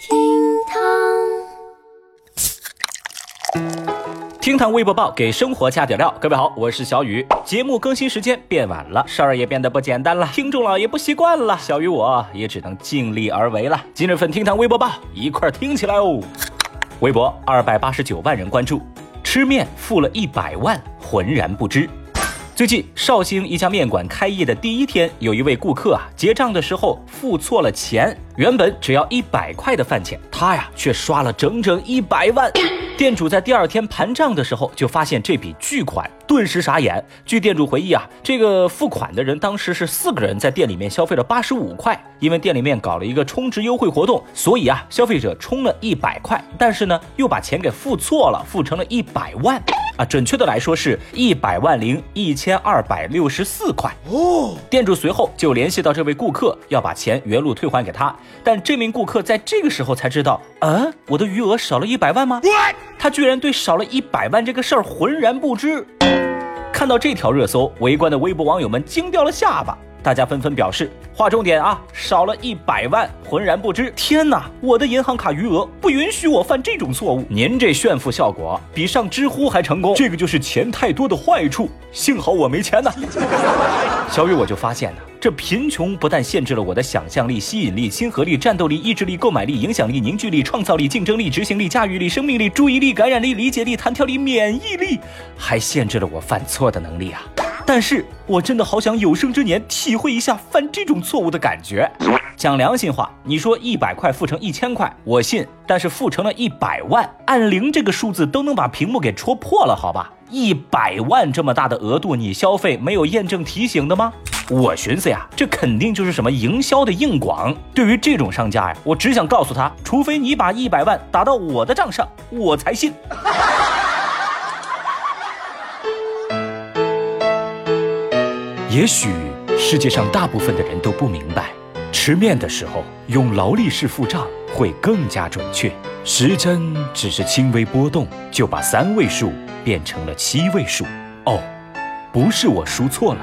厅堂，厅堂微博报给生活加点料。各位好，我是小雨。节目更新时间变晚了，事儿也变得不简单了，听众老爷不习惯了，小雨我也只能尽力而为了。今日份厅堂微博报一块儿听起来哦。微博二百八十九万人关注，吃面付了一百万，浑然不知。最近，绍兴一家面馆开业的第一天，有一位顾客啊，结账的时候付错了钱，原本只要一百块的饭钱，他呀却刷了整整一百万。店主在第二天盘账的时候，就发现这笔巨款，顿时傻眼。据店主回忆啊，这个付款的人当时是四个人在店里面消费了八十五块，因为店里面搞了一个充值优惠活动，所以啊，消费者充了一百块，但是呢，又把钱给付错了，付成了一百万。啊，准确的来说是一百万零一千二百六十四块哦。店主随后就联系到这位顾客，要把钱原路退还给他。但这名顾客在这个时候才知道，嗯，我的余额少了一百万吗？他居然对少了一百万这个事儿浑然不知。看到这条热搜，围观的微博网友们惊掉了下巴。大家纷纷表示，划重点啊，少了一百万，浑然不知。天哪，我的银行卡余额不允许我犯这种错误。您这炫富效果比上知乎还成功，这个就是钱太多的坏处。幸好我没钱呢。小雨我就发现呢，这贫穷不但限制了我的想象力、吸引力、亲和力、战斗力、意志力、购买力、影响力、凝聚力、创造力、竞争力、执行力、驾驭力、生命力、注意力、感染力、理解力、弹跳力、免疫力，还限制了我犯错的能力啊。但是我真的好想有生之年体会一下犯这种错误的感觉。讲良心话，你说一百块付成一千块，我信；但是付成了一百万，按零这个数字都能把屏幕给戳破了，好吧？一百万这么大的额度，你消费没有验证提醒的吗？我寻思呀，这肯定就是什么营销的硬广。对于这种商家呀，我只想告诉他，除非你把一百万打到我的账上，我才信。也许世界上大部分的人都不明白，吃面的时候用劳力士付账会更加准确。时针只是轻微波动，就把三位数变成了七位数。哦，不是我输错了，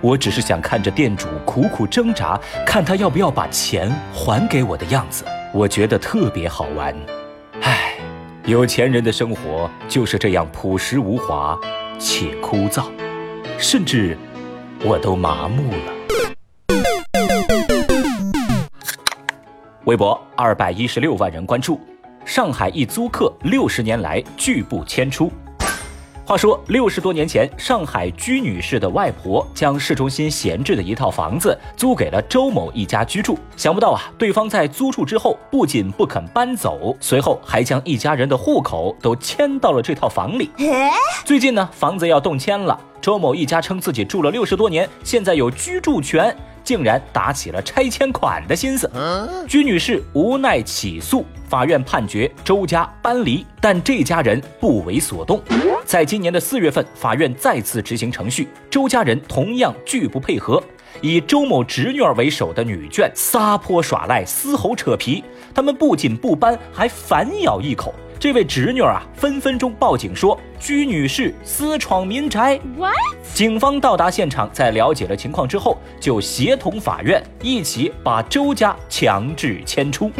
我只是想看着店主苦苦挣扎，看他要不要把钱还给我的样子，我觉得特别好玩。唉，有钱人的生活就是这样朴实无华且枯燥，甚至。我都麻木了。微博二百一十六万人关注，上海一租客六十年来拒不迁出。话说六十多年前，上海居女士的外婆将市中心闲置的一套房子租给了周某一家居住。想不到啊，对方在租住之后不仅不肯搬走，随后还将一家人的户口都迁到了这套房里。最近呢，房子要动迁了。周某一家称自己住了六十多年，现在有居住权，竟然打起了拆迁款的心思。居女士无奈起诉，法院判决周家搬离，但这家人不为所动。在今年的四月份，法院再次执行程序，周家人同样拒不配合，以周某侄女儿为首的女眷撒泼耍赖、嘶吼扯皮，他们不仅不搬，还反咬一口。这位侄女啊，分分钟报警说居女士私闯民宅。What？警方到达现场，在了解了情况之后，就协同法院一起把周家强制迁出。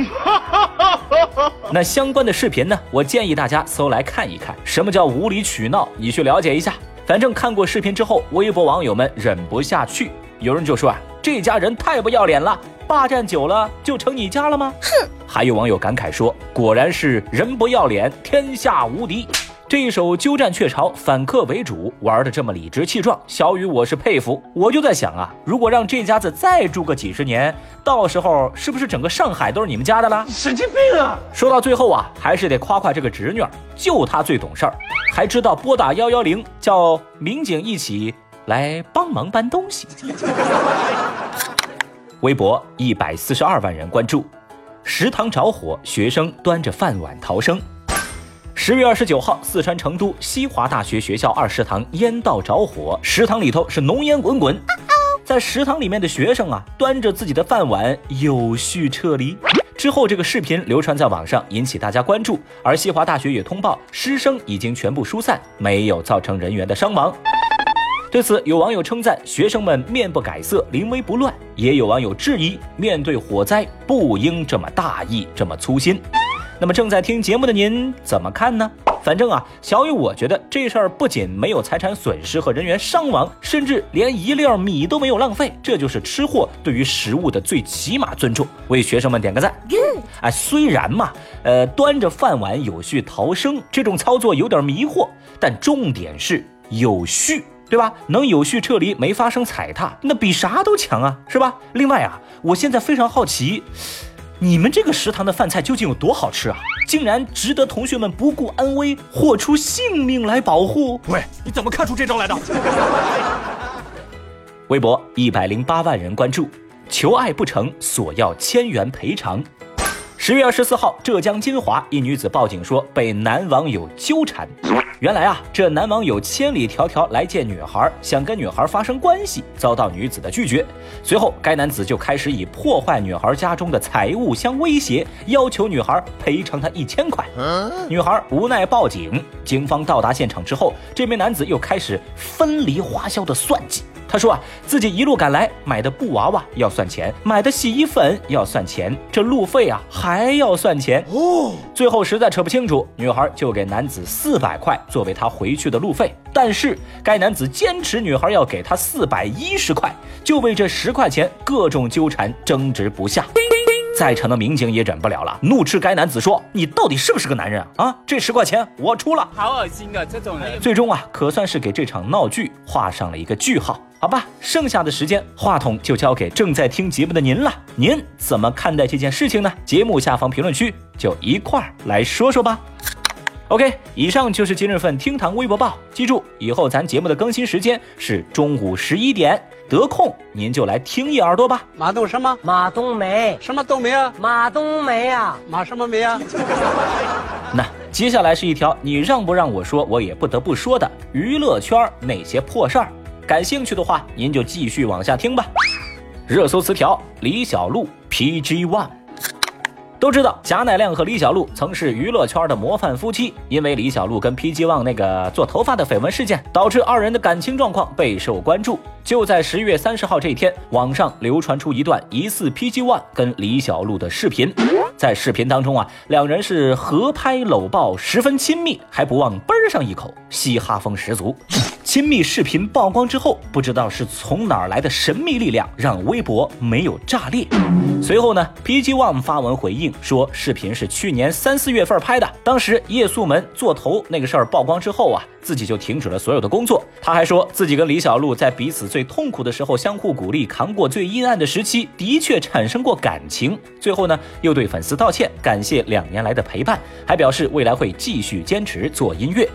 那相关的视频呢？我建议大家搜来看一看，什么叫无理取闹，你去了解一下。反正看过视频之后，微博网友们忍不下去，有人就说啊，这家人太不要脸了。霸占久了就成你家了吗？哼！还有网友感慨说：“果然是人不要脸，天下无敌。”这一手鸠占鹊巢、反客为主玩的这么理直气壮，小雨我是佩服。我就在想啊，如果让这家子再住个几十年，到时候是不是整个上海都是你们家的了？神经病啊！说到最后啊，还是得夸夸这个侄女，就她最懂事儿，还知道拨打幺幺零叫民警一起来帮忙搬东西。微博一百四十二万人关注，食堂着火，学生端着饭碗逃生。十月二十九号，四川成都西华大学学校二食堂烟道着火，食堂里头是浓烟滚滚，在食堂里面的学生啊，端着自己的饭碗有序撤离。之后，这个视频流传在网上，引起大家关注。而西华大学也通报，师生已经全部疏散，没有造成人员的伤亡。对此，有网友称赞学生们面不改色、临危不乱，也有网友质疑面对火灾不应这么大意、这么粗心。那么正在听节目的您怎么看呢？反正啊，小雨我觉得这事儿不仅没有财产损失和人员伤亡，甚至连一粒米都没有浪费，这就是吃货对于食物的最起码尊重。为学生们点个赞。哎，虽然嘛，呃，端着饭碗有序逃生这种操作有点迷惑，但重点是有序，对吧？能有序撤离，没发生踩踏，那比啥都强啊，是吧？另外啊，我现在非常好奇。你们这个食堂的饭菜究竟有多好吃啊？竟然值得同学们不顾安危，豁出性命来保护？喂，你怎么看出这招来的？微博一百零八万人关注，求爱不成，索要千元赔偿。十月二十四号，浙江金华一女子报警说被男网友纠缠。原来啊，这男网友千里迢迢来见女孩，想跟女孩发生关系，遭到女子的拒绝。随后，该男子就开始以破坏女孩家中的财物相威胁，要求女孩赔偿他一千块。女孩无奈报警，警方到达现场之后，这名男子又开始分离花销的算计。他说啊，自己一路赶来买的布娃娃要算钱，买的洗衣粉要算钱，这路费啊还要算钱哦。最后实在扯不清楚，女孩就给男子四百块作为他回去的路费，但是该男子坚持女孩要给他四百一十块，就为这十块钱各种纠缠，争执不下。在场的民警也忍不了了，怒斥该男子说：“你到底是不是个男人啊？啊，这十块钱我出了。”好恶心啊，这种人。最终啊，可算是给这场闹剧画上了一个句号。好吧，剩下的时间，话筒就交给正在听节目的您了。您怎么看待这件事情呢？节目下方评论区就一块儿来说说吧。OK，以上就是今日份厅堂微博报。记住，以后咱节目的更新时间是中午十一点。得空您就来听一耳朵吧。马冬什么？马冬梅。什么冬梅啊？马冬梅啊？马什么梅啊？那接下来是一条你让不让我说，我也不得不说的娱乐圈那些破事儿。感兴趣的话，您就继续往下听吧。热搜词条：李小璐 PG One。都知道贾乃亮和李小璐曾是娱乐圈的模范夫妻，因为李小璐跟 PG One 那个做头发的绯闻事件，导致二人的感情状况备受关注。就在十月三十号这一天，网上流传出一段疑似 PG One 跟李小璐的视频，在视频当中啊，两人是合拍搂抱，十分亲密，还不忘啵上一口，嘻哈风十足。亲密视频曝光之后，不知道是从哪儿来的神秘力量，让微博没有炸裂。随后呢，PG One 发文回应说，视频是去年三四月份拍的，当时夜宿门做头那个事儿曝光之后啊，自己就停止了所有的工作。他还说自己跟李小璐在彼此最痛苦的时候相互鼓励，扛过最阴暗的时期，的确产生过感情。最后呢，又对粉丝道歉，感谢两年来的陪伴，还表示未来会继续坚持做音乐。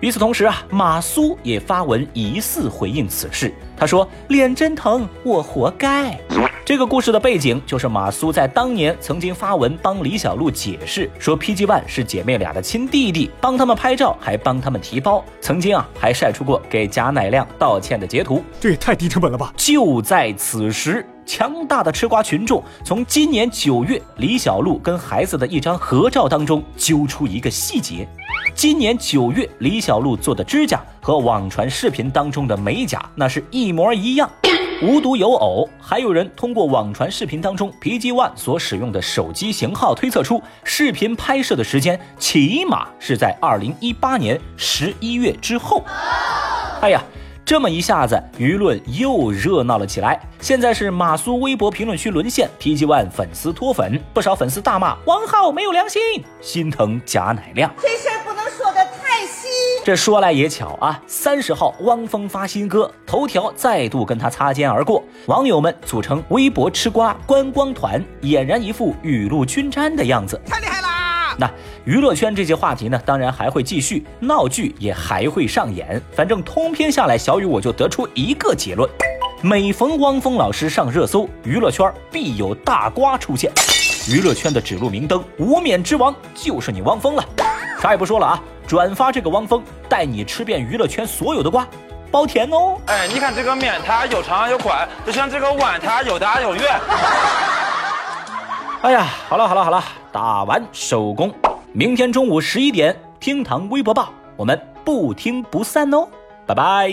与此同时啊，马苏也发文疑似回应此事。他说：“脸真疼，我活该。”这个故事的背景就是马苏在当年曾经发文帮李小璐解释，说 PG One 是姐妹俩的亲弟弟，帮他们拍照，还帮他们提包。曾经啊，还晒出过给贾乃亮道歉的截图。这也太低成本了吧！就在此时。强大的吃瓜群众从今年九月李小璐跟孩子的一张合照当中揪出一个细节：今年九月李小璐做的指甲和网传视频当中的美甲那是一模一样。无独有偶，还有人通过网传视频当中 PG One 所使用的手机型号推测出视频拍摄的时间起码是在二零一八年十一月之后。哎呀！这么一下子，舆论又热闹了起来。现在是马苏微博评论区沦陷，PG One 粉丝脱粉，不少粉丝大骂王浩没有良心，心疼贾乃亮。这事儿不能说的太细。这说来也巧啊，三十号汪峰发新歌，头条再度跟他擦肩而过，网友们组成微博吃瓜观光团，俨然一副雨露均沾的样子。太厉害啦！那娱乐圈这些话题呢，当然还会继续，闹剧也还会上演。反正通篇下来，小雨我就得出一个结论：每逢汪峰老师上热搜，娱乐圈必有大瓜出现。娱乐圈的指路明灯，无冕之王就是你汪峰了。啥也不说了啊，转发这个汪峰，带你吃遍娱乐圈所有的瓜，包甜哦。哎，你看这个面，它有长有宽，就像这个碗，它有大有圆。哎呀，好了好了好了，打完收工。明天中午十一点，厅堂微博报，我们不听不散哦，拜拜。